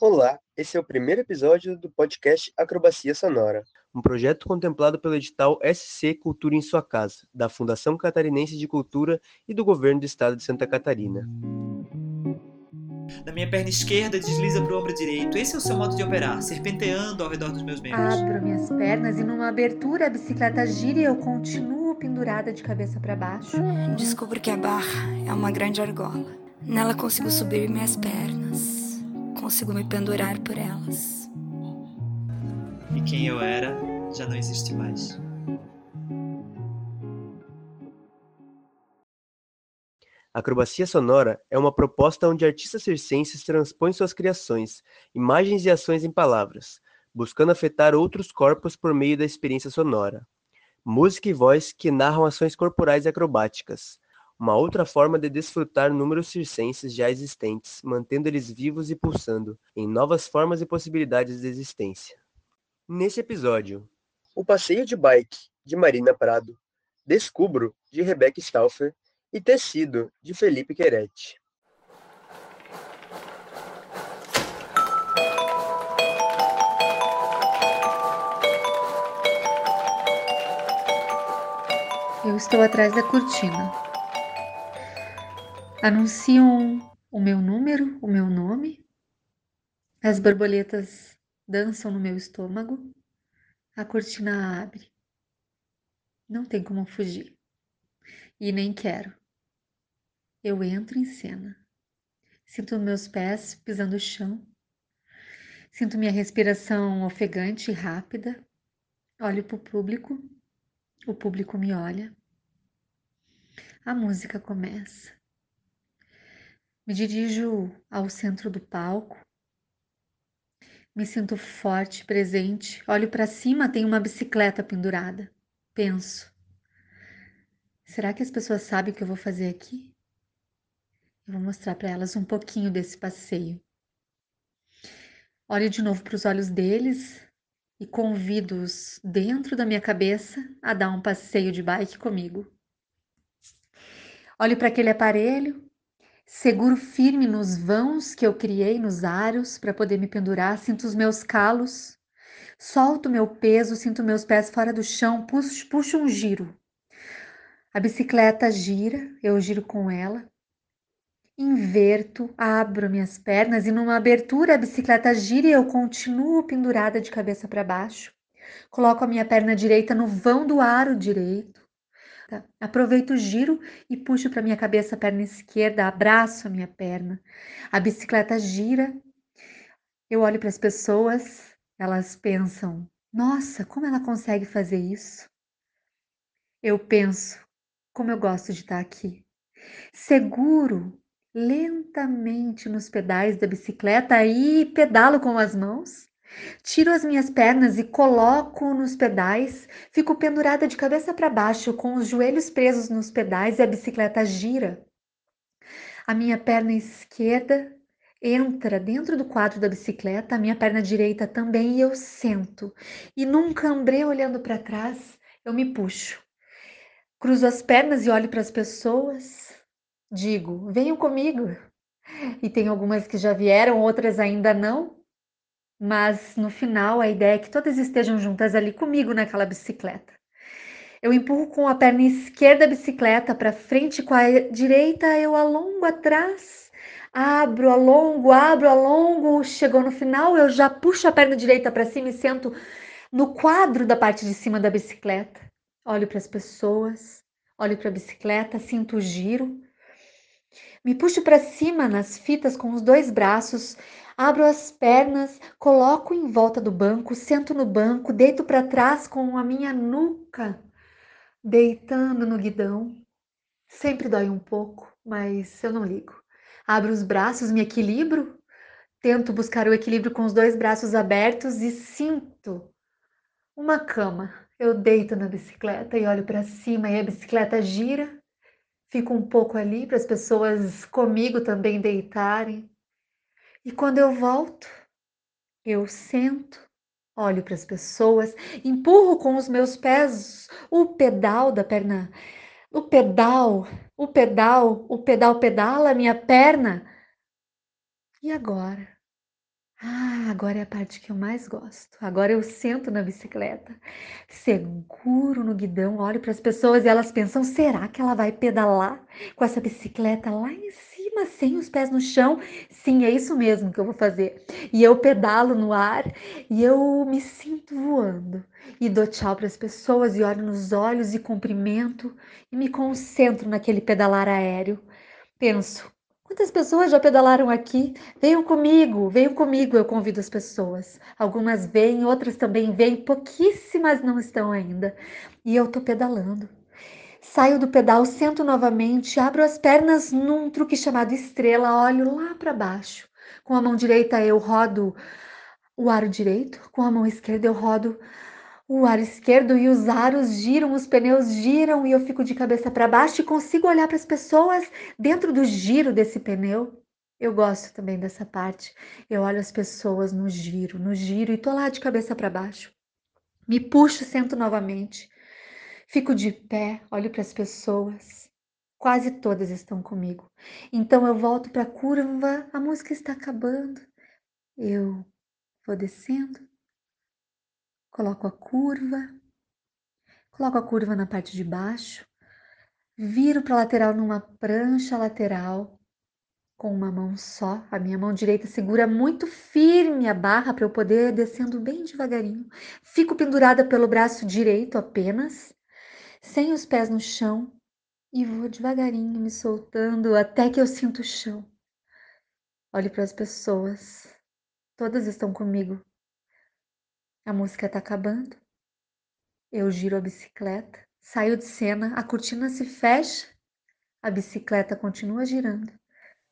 Olá, esse é o primeiro episódio do podcast Acrobacia Sonora, um projeto contemplado pelo edital SC Cultura em Sua Casa, da Fundação Catarinense de Cultura e do Governo do Estado de Santa Catarina. Da minha perna esquerda desliza para o ombro direito. Esse é o seu modo de operar, serpenteando ao redor dos meus membros. Abro minhas pernas e numa abertura a bicicleta gira e eu continuo pendurada de cabeça para baixo. Descubro que a barra é uma grande argola. Nela consigo subir minhas pernas. Consigo me pendurar por elas. E quem eu era já não existe mais. A acrobacia sonora é uma proposta onde artistas circenses transpõem suas criações, imagens e ações em palavras, buscando afetar outros corpos por meio da experiência sonora. Música e voz que narram ações corporais e acrobáticas, uma outra forma de desfrutar números circenses já existentes, mantendo eles vivos e pulsando em novas formas e possibilidades de existência. Nesse episódio, o passeio de bike de Marina Prado, Descubro de Rebecca Stauffer e Tecido, de Felipe Queretti. Eu estou atrás da cortina. Anunciam o meu número, o meu nome. As borboletas dançam no meu estômago. A cortina abre. Não tem como fugir. E nem quero. Eu entro em cena. Sinto meus pés pisando o chão. Sinto minha respiração ofegante e rápida. Olho para o público. O público me olha. A música começa. Me dirijo ao centro do palco. Me sinto forte, presente. Olho para cima, tem uma bicicleta pendurada. Penso: será que as pessoas sabem o que eu vou fazer aqui? Eu vou mostrar para elas um pouquinho desse passeio. Olho de novo para os olhos deles e convido-os dentro da minha cabeça a dar um passeio de bike comigo. Olho para aquele aparelho, seguro firme nos vãos que eu criei nos aros para poder me pendurar, sinto os meus calos, solto meu peso, sinto meus pés fora do chão, puxo, puxo um giro. A bicicleta gira, eu giro com ela inverto, abro minhas pernas e numa abertura a bicicleta gira e eu continuo pendurada de cabeça para baixo. Coloco a minha perna direita no vão do aro direito. Aproveito o giro e puxo para minha cabeça a perna esquerda, abraço a minha perna. A bicicleta gira. Eu olho para as pessoas, elas pensam: "Nossa, como ela consegue fazer isso?" Eu penso: "Como eu gosto de estar aqui." Seguro lentamente nos pedais da bicicleta e pedalo com as mãos. Tiro as minhas pernas e coloco nos pedais, fico pendurada de cabeça para baixo, com os joelhos presos nos pedais e a bicicleta gira. A minha perna esquerda entra dentro do quadro da bicicleta, a minha perna direita também, e eu sento. E num cambrê olhando para trás, eu me puxo. Cruzo as pernas e olho para as pessoas, digo: venham comigo. E tem algumas que já vieram, outras ainda não. Mas no final a ideia é que todas estejam juntas ali comigo naquela bicicleta. Eu empurro com a perna esquerda a bicicleta para frente, com a direita eu alongo atrás, abro, alongo, abro, alongo. Chegou no final, eu já puxo a perna direita para cima e sento no quadro da parte de cima da bicicleta. Olho para as pessoas, olho para a bicicleta, sinto o giro. Me puxo para cima nas fitas com os dois braços, abro as pernas, coloco em volta do banco, sento no banco, deito para trás com a minha nuca deitando no guidão. Sempre dói um pouco, mas eu não ligo. Abro os braços, me equilibro, tento buscar o equilíbrio com os dois braços abertos e sinto uma cama. Eu deito na bicicleta e olho para cima e a bicicleta gira fico um pouco ali para as pessoas comigo também deitarem. E quando eu volto, eu sento, olho para as pessoas, empurro com os meus pés o pedal da perna, o pedal, o pedal, o pedal pedala minha perna. E agora? agora é a parte que eu mais gosto. Agora eu sento na bicicleta, seguro no guidão, olho para as pessoas e elas pensam: será que ela vai pedalar com essa bicicleta lá em cima, sem os pés no chão? Sim, é isso mesmo que eu vou fazer. E eu pedalo no ar e eu me sinto voando. E dou tchau para as pessoas e olho nos olhos e cumprimento e me concentro naquele pedalar aéreo. Penso, Quantas pessoas já pedalaram aqui? Venham comigo, venham comigo, eu convido as pessoas. Algumas vêm, outras também vêm, pouquíssimas não estão ainda. E eu tô pedalando. Saio do pedal, sento novamente, abro as pernas num truque chamado estrela, olho lá para baixo. Com a mão direita eu rodo o aro direito, com a mão esquerda eu rodo o ar esquerdo e os aros giram, os pneus giram e eu fico de cabeça para baixo e consigo olhar para as pessoas dentro do giro desse pneu. Eu gosto também dessa parte. Eu olho as pessoas no giro, no giro e tô lá de cabeça para baixo. Me puxo, sento novamente. Fico de pé, olho para as pessoas. Quase todas estão comigo. Então eu volto para a curva, a música está acabando. Eu vou descendo Coloco a curva, coloco a curva na parte de baixo, viro para a lateral numa prancha lateral com uma mão só. A minha mão direita segura muito firme a barra para eu poder descendo bem devagarinho. Fico pendurada pelo braço direito apenas, sem os pés no chão e vou devagarinho me soltando até que eu sinto o chão. Olho para as pessoas. Todas estão comigo. A música tá acabando. Eu giro a bicicleta, saio de cena, a cortina se fecha, a bicicleta continua girando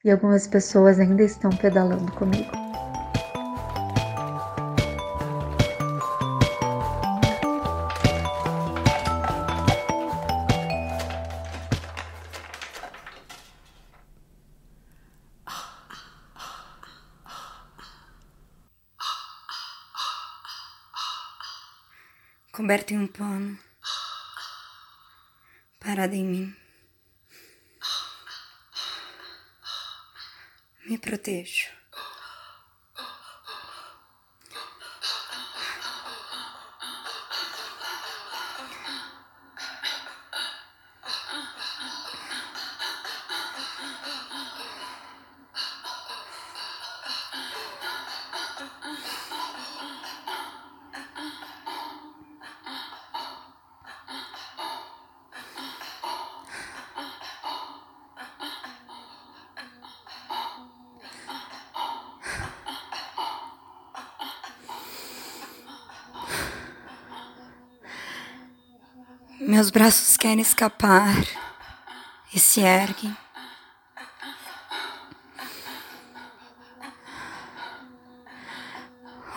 e algumas pessoas ainda estão pedalando comigo. Coberta em um pano, parada em mim. Me protejo. Meus braços querem escapar e se erguem.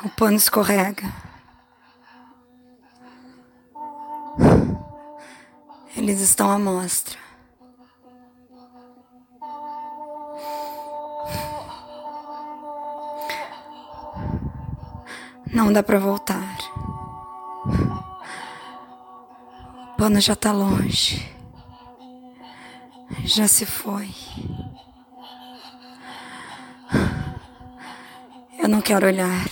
O pano escorrega. Eles estão à mostra. Não dá para voltar. Pano já tá longe. Já se foi. Eu não quero olhar.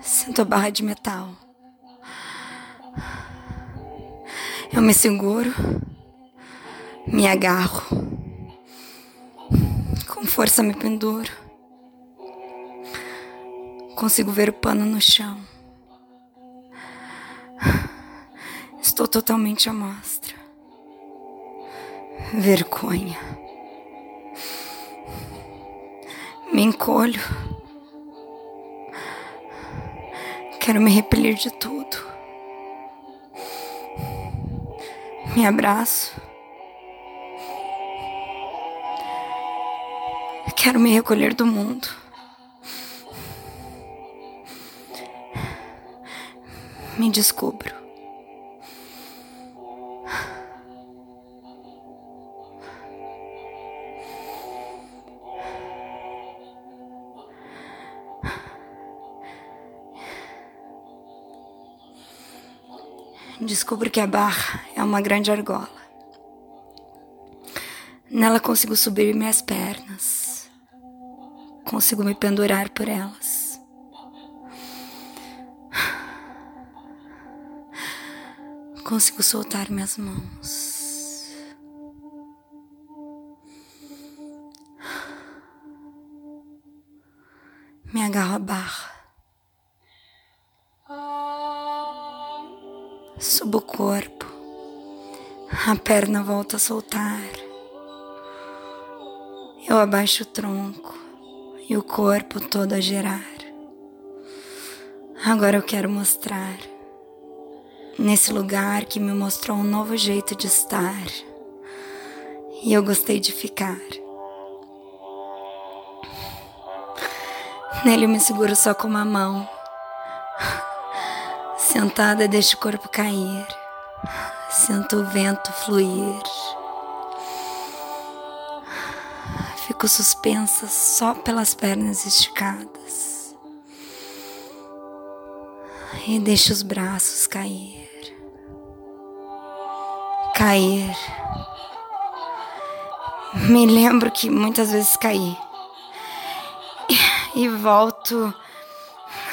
Sinto a barra de metal. Eu me seguro, me agarro força me penduro. Consigo ver o pano no chão. Estou totalmente à mostra. Vergonha. Me encolho. Quero me repelir de tudo. Me abraço. Quero me recolher do mundo. Me descubro. descubro que a barra é uma grande argola. Nela consigo subir minhas pernas, consigo me pendurar por elas. Consigo soltar minhas mãos. Me agarro a barra. Subo o corpo. A perna volta a soltar. Eu abaixo o tronco e o corpo todo a girar. Agora eu quero mostrar, nesse lugar que me mostrou um novo jeito de estar, e eu gostei de ficar. Nele eu me seguro só com uma mão. Sentada, deixo o corpo cair. Sinto o vento fluir. Fico suspensa só pelas pernas esticadas. E deixo os braços cair. Cair. Me lembro que muitas vezes caí. E volto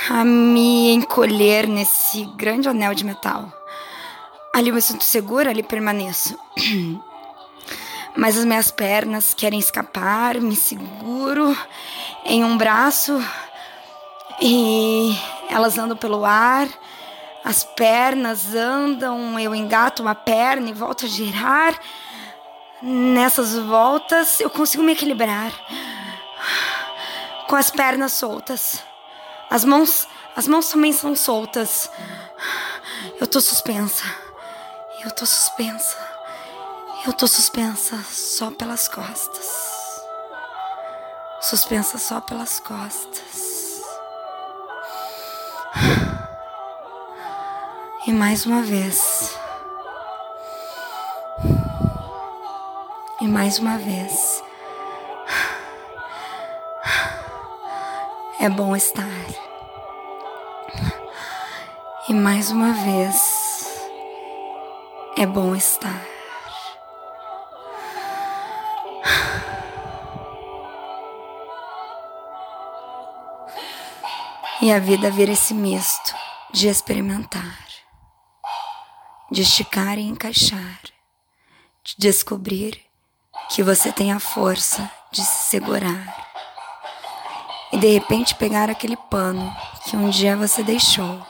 a me encolher nesse grande anel de metal. Ali eu me sinto segura, ali permaneço. Mas as minhas pernas querem escapar, me seguro em um braço e elas andam pelo ar. As pernas andam, eu engato uma perna e volto a girar. Nessas voltas eu consigo me equilibrar com as pernas soltas. As mãos, as mãos também são soltas. Eu tô suspensa. Eu tô suspensa. Eu tô suspensa só pelas costas. Suspensa só pelas costas. E mais uma vez. E mais uma vez. É bom estar. E mais uma vez, é bom estar. E a vida vira esse misto de experimentar, de esticar e encaixar, de descobrir que você tem a força de se segurar e de repente pegar aquele pano que um dia você deixou,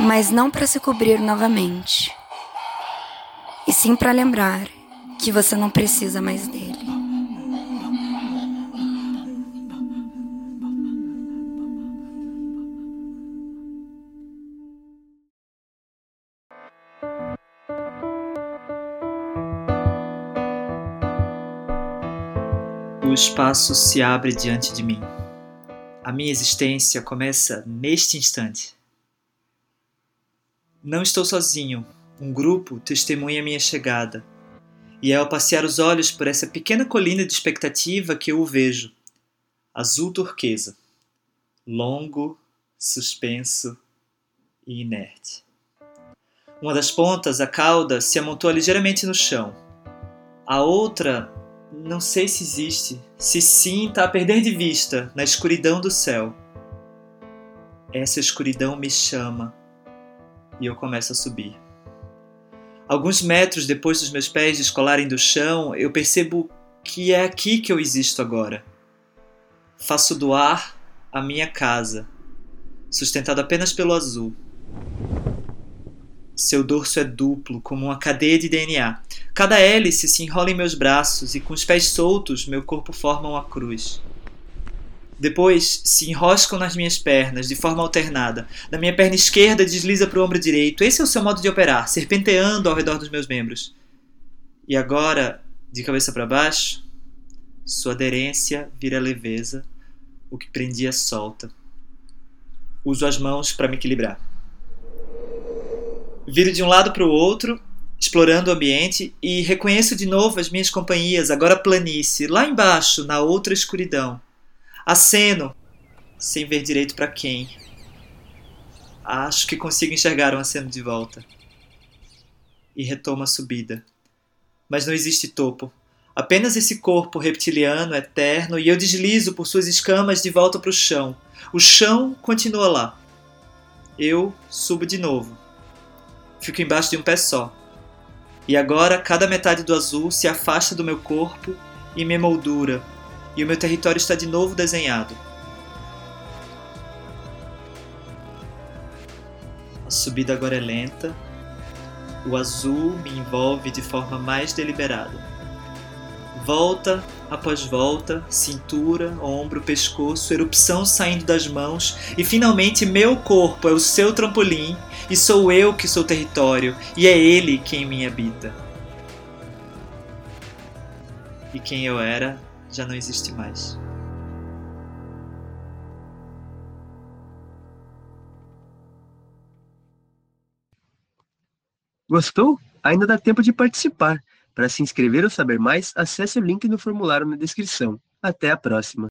mas não para se cobrir novamente, e sim para lembrar que você não precisa mais dele. O espaço se abre diante de mim. A minha existência começa neste instante. Não estou sozinho, um grupo testemunha minha chegada. E é ao passear os olhos por essa pequena colina de expectativa que eu o vejo, azul turquesa, longo, suspenso e inerte. Uma das pontas, a cauda, se amontoa ligeiramente no chão. A outra não sei se existe. Se sim, está a perder de vista na escuridão do céu. Essa escuridão me chama e eu começo a subir. Alguns metros depois dos meus pés descolarem do chão, eu percebo que é aqui que eu existo agora. Faço do ar a minha casa, sustentado apenas pelo azul. Seu dorso é duplo, como uma cadeia de DNA. Cada hélice se enrola em meus braços e, com os pés soltos, meu corpo forma uma cruz. Depois se enroscam nas minhas pernas, de forma alternada. Da minha perna esquerda desliza para o ombro direito. Esse é o seu modo de operar, serpenteando ao redor dos meus membros. E agora, de cabeça para baixo, sua aderência vira leveza, o que prendia solta. Uso as mãos para me equilibrar. Viro de um lado para o outro, explorando o ambiente e reconheço de novo as minhas companhias, agora planície, lá embaixo, na outra escuridão. Aceno, sem ver direito para quem. Acho que consigo enxergar o aceno de volta. E retomo a subida. Mas não existe topo. Apenas esse corpo reptiliano eterno e eu deslizo por suas escamas de volta para o chão. O chão continua lá. Eu subo de novo. Fico embaixo de um pé só. E agora cada metade do azul se afasta do meu corpo e me moldura, e o meu território está de novo desenhado. A subida agora é lenta, o azul me envolve de forma mais deliberada. Volta após volta, cintura, ombro, pescoço, erupção saindo das mãos, e finalmente meu corpo é o seu trampolim, e sou eu que sou território, e é ele quem me habita. E quem eu era já não existe mais. Gostou? Ainda dá tempo de participar. Para se inscrever ou saber mais, acesse o link no formulário na descrição. Até a próxima!